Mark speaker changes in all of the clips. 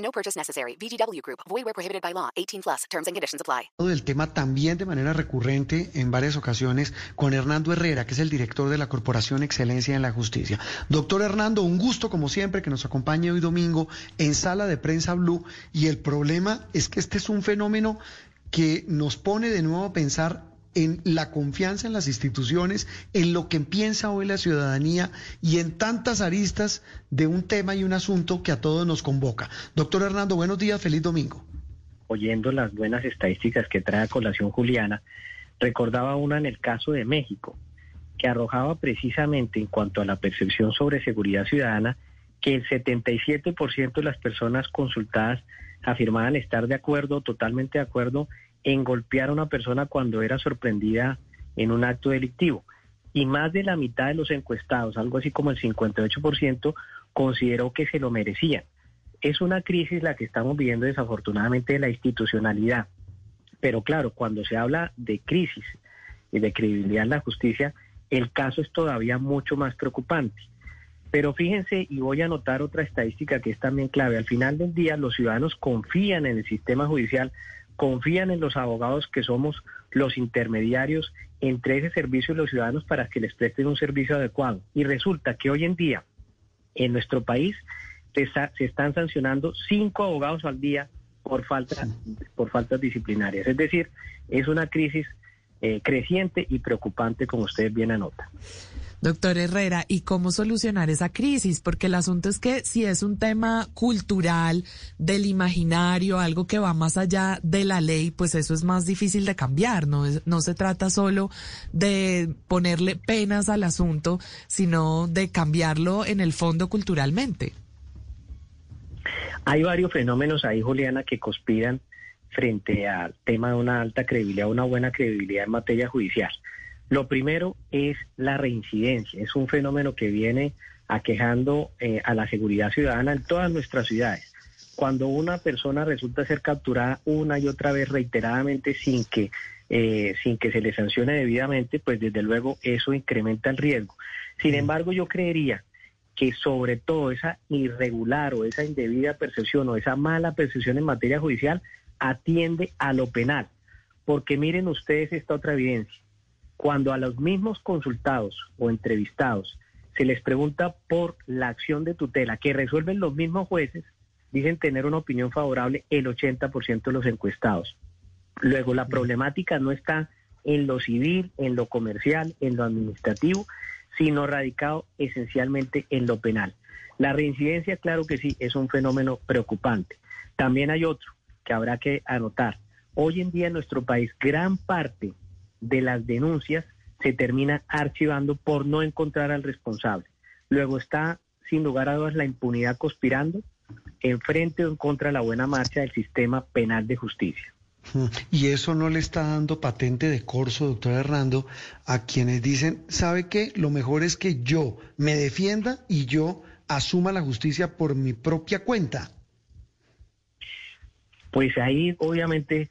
Speaker 1: No purchase necessary. VGW Group. Void where prohibited by law. 18 plus. Terms and conditions apply.
Speaker 2: del tema también de manera recurrente en varias ocasiones con Hernando Herrera, que es el director de la Corporación Excelencia en la Justicia. Doctor Hernando, un gusto como siempre que nos acompañe hoy domingo en Sala de Prensa Blue y el problema es que este es un fenómeno que nos pone de nuevo a pensar en la confianza en las instituciones, en lo que piensa hoy la ciudadanía y en tantas aristas de un tema y un asunto que a todos nos convoca. Doctor Hernando, buenos días, feliz domingo.
Speaker 3: Oyendo las buenas estadísticas que trae a colación Juliana, recordaba una en el caso de México, que arrojaba precisamente en cuanto a la percepción sobre seguridad ciudadana, que el 77% de las personas consultadas afirmaban estar de acuerdo, totalmente de acuerdo, en golpear a una persona cuando era sorprendida en un acto delictivo. Y más de la mitad de los encuestados, algo así como el 58%, consideró que se lo merecían. Es una crisis la que estamos viviendo desafortunadamente de la institucionalidad. Pero claro, cuando se habla de crisis y de credibilidad en la justicia, el caso es todavía mucho más preocupante. Pero fíjense, y voy a anotar otra estadística que es también clave, al final del día los ciudadanos confían en el sistema judicial, confían en los abogados que somos los intermediarios entre ese servicio y los ciudadanos para que les presten un servicio adecuado. Y resulta que hoy en día en nuestro país se, está- se están sancionando cinco abogados al día por falta por faltas disciplinarias. Es decir, es una crisis eh, creciente y preocupante, como ustedes bien anotan.
Speaker 4: Doctor Herrera, ¿y cómo solucionar esa crisis? Porque el asunto es que si es un tema cultural, del imaginario, algo que va más allá de la ley, pues eso es más difícil de cambiar. No, es- no se trata solo de ponerle penas al asunto, sino de cambiarlo en el fondo culturalmente.
Speaker 3: Hay varios fenómenos ahí, Juliana, que conspiran frente al tema de una alta credibilidad, una buena credibilidad en materia judicial. Lo primero es la reincidencia. Es un fenómeno que viene aquejando eh, a la seguridad ciudadana en todas nuestras ciudades. Cuando una persona resulta ser capturada una y otra vez reiteradamente sin que, eh, sin que se le sancione debidamente, pues desde luego eso incrementa el riesgo. Sin embargo, yo creería que sobre todo esa irregular o esa indebida percepción o esa mala percepción en materia judicial atiende a lo penal. Porque miren ustedes esta otra evidencia. Cuando a los mismos consultados o entrevistados se les pregunta por la acción de tutela que resuelven los mismos jueces, dicen tener una opinión favorable el 80% de los encuestados. Luego, la problemática no está en lo civil, en lo comercial, en lo administrativo, sino radicado esencialmente en lo penal. La reincidencia, claro que sí, es un fenómeno preocupante. También hay otro que habrá que anotar. Hoy en día en nuestro país, gran parte de las denuncias se termina archivando por no encontrar al responsable. Luego está, sin lugar a dudas, la impunidad conspirando en frente o en contra de la buena marcha del sistema penal de justicia.
Speaker 2: Y eso no le está dando patente de corso, doctor Hernando, a quienes dicen, ¿sabe qué? Lo mejor es que yo me defienda y yo asuma la justicia por mi propia cuenta.
Speaker 3: Pues ahí, obviamente,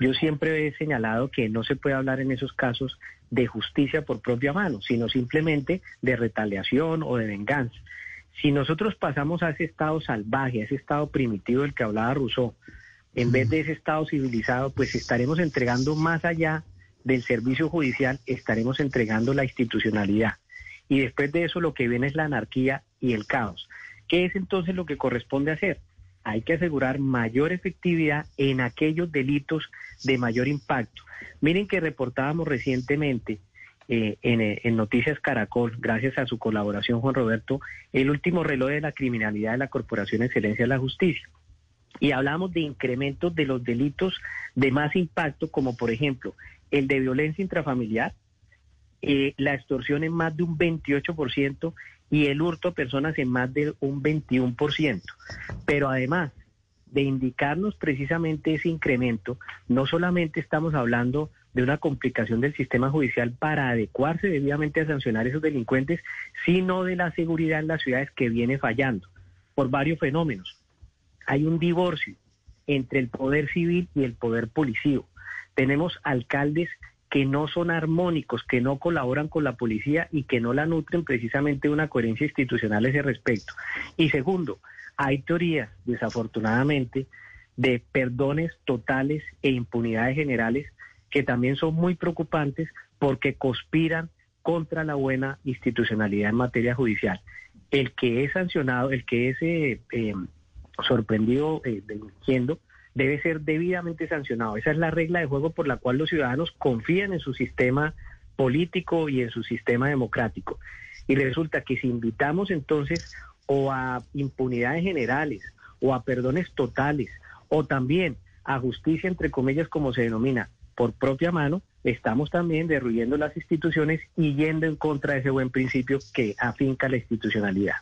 Speaker 3: yo siempre he señalado que no se puede hablar en esos casos de justicia por propia mano, sino simplemente de retaliación o de venganza. Si nosotros pasamos a ese estado salvaje, a ese estado primitivo del que hablaba Rousseau, en vez de ese estado civilizado, pues estaremos entregando más allá del servicio judicial, estaremos entregando la institucionalidad. y después de eso lo que viene es la anarquía y el caos. ¿Qué es entonces lo que corresponde hacer? Hay que asegurar mayor efectividad en aquellos delitos de mayor impacto. Miren que reportábamos recientemente eh, en, eh, en Noticias Caracol, gracias a su colaboración, Juan Roberto, el último reloj de la criminalidad de la Corporación Excelencia de la Justicia. Y hablamos de incrementos de los delitos de más impacto, como por ejemplo el de violencia intrafamiliar, eh, la extorsión en más de un 28% y el hurto a personas en más de un 21%. Pero además de indicarnos precisamente ese incremento, no solamente estamos hablando de una complicación del sistema judicial para adecuarse debidamente a sancionar a esos delincuentes, sino de la seguridad en las ciudades que viene fallando por varios fenómenos. Hay un divorcio entre el poder civil y el poder policío. Tenemos alcaldes que no son armónicos, que no colaboran con la policía y que no la nutren precisamente una coherencia institucional a ese respecto. Y segundo, hay teorías, desafortunadamente, de perdones totales e impunidades generales que también son muy preocupantes porque conspiran contra la buena institucionalidad en materia judicial. El que es sancionado, el que es eh, eh, sorprendido eh, debe ser debidamente sancionado. Esa es la regla de juego por la cual los ciudadanos confían en su sistema político y en su sistema democrático. Y resulta que si invitamos entonces o a impunidades generales o a perdones totales o también a justicia entre comillas como se denomina por propia mano, estamos también derruyendo las instituciones y yendo en contra de ese buen principio que afinca la institucionalidad.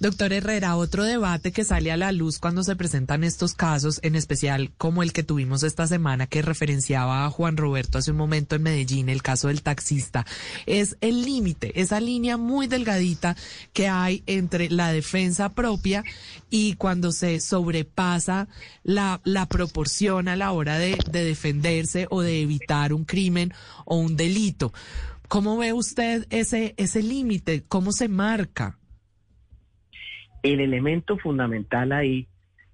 Speaker 4: Doctor Herrera, otro debate que sale a la luz cuando se presentan estos casos, en especial como el que tuvimos esta semana que referenciaba a Juan Roberto hace un momento en Medellín, el caso del taxista, es el límite, esa línea muy delgadita que hay entre la defensa propia y cuando se sobrepasa la, proporción a la hora de, de defenderse o de evitar un crimen o un delito. ¿Cómo ve usted ese, ese límite? ¿Cómo se marca?
Speaker 3: El elemento fundamental ahí,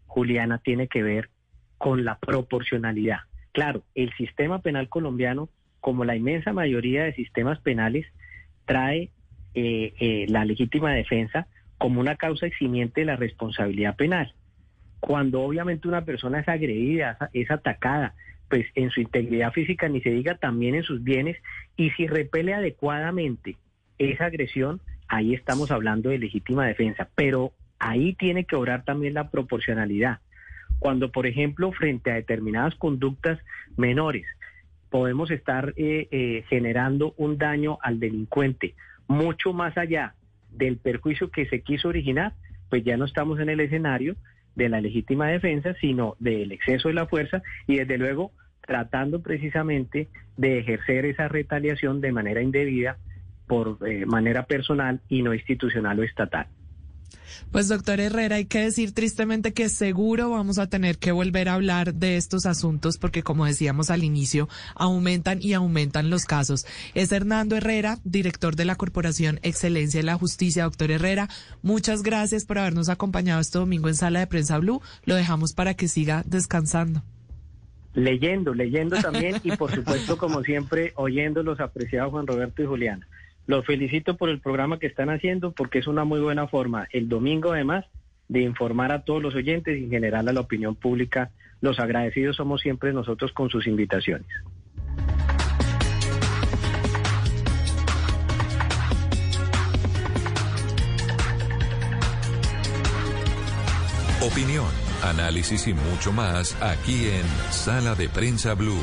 Speaker 3: Juliana, tiene que ver con la proporcionalidad. Claro, el sistema penal colombiano, como la inmensa mayoría de sistemas penales, trae eh, eh, la legítima defensa como una causa eximiente de la responsabilidad penal. Cuando obviamente una persona es agredida, es atacada, pues en su integridad física, ni se diga también en sus bienes, y si repele adecuadamente esa agresión, ahí estamos hablando de legítima defensa, pero ahí tiene que obrar también la proporcionalidad. Cuando, por ejemplo, frente a determinadas conductas menores, podemos estar eh, eh, generando un daño al delincuente mucho más allá del perjuicio que se quiso originar, pues ya no estamos en el escenario de la legítima defensa, sino del exceso de la fuerza y desde luego tratando precisamente de ejercer esa retaliación de manera indebida por eh, manera personal y no institucional o estatal.
Speaker 4: Pues doctor Herrera, hay que decir tristemente que seguro vamos a tener que volver a hablar de estos asuntos porque como decíamos al inicio, aumentan y aumentan los casos. Es Hernando Herrera, director de la Corporación Excelencia de la Justicia. Doctor Herrera, muchas gracias por habernos acompañado este domingo en Sala de Prensa Blue. Lo dejamos para que siga descansando.
Speaker 3: Leyendo, leyendo también y por supuesto como siempre oyendo los apreciados Juan Roberto y Juliana. Los felicito por el programa que están haciendo porque es una muy buena forma, el domingo además, de informar a todos los oyentes y en general a la opinión pública. Los agradecidos somos siempre nosotros con sus invitaciones.
Speaker 5: Opinión, análisis y mucho más aquí en Sala de Prensa Blue.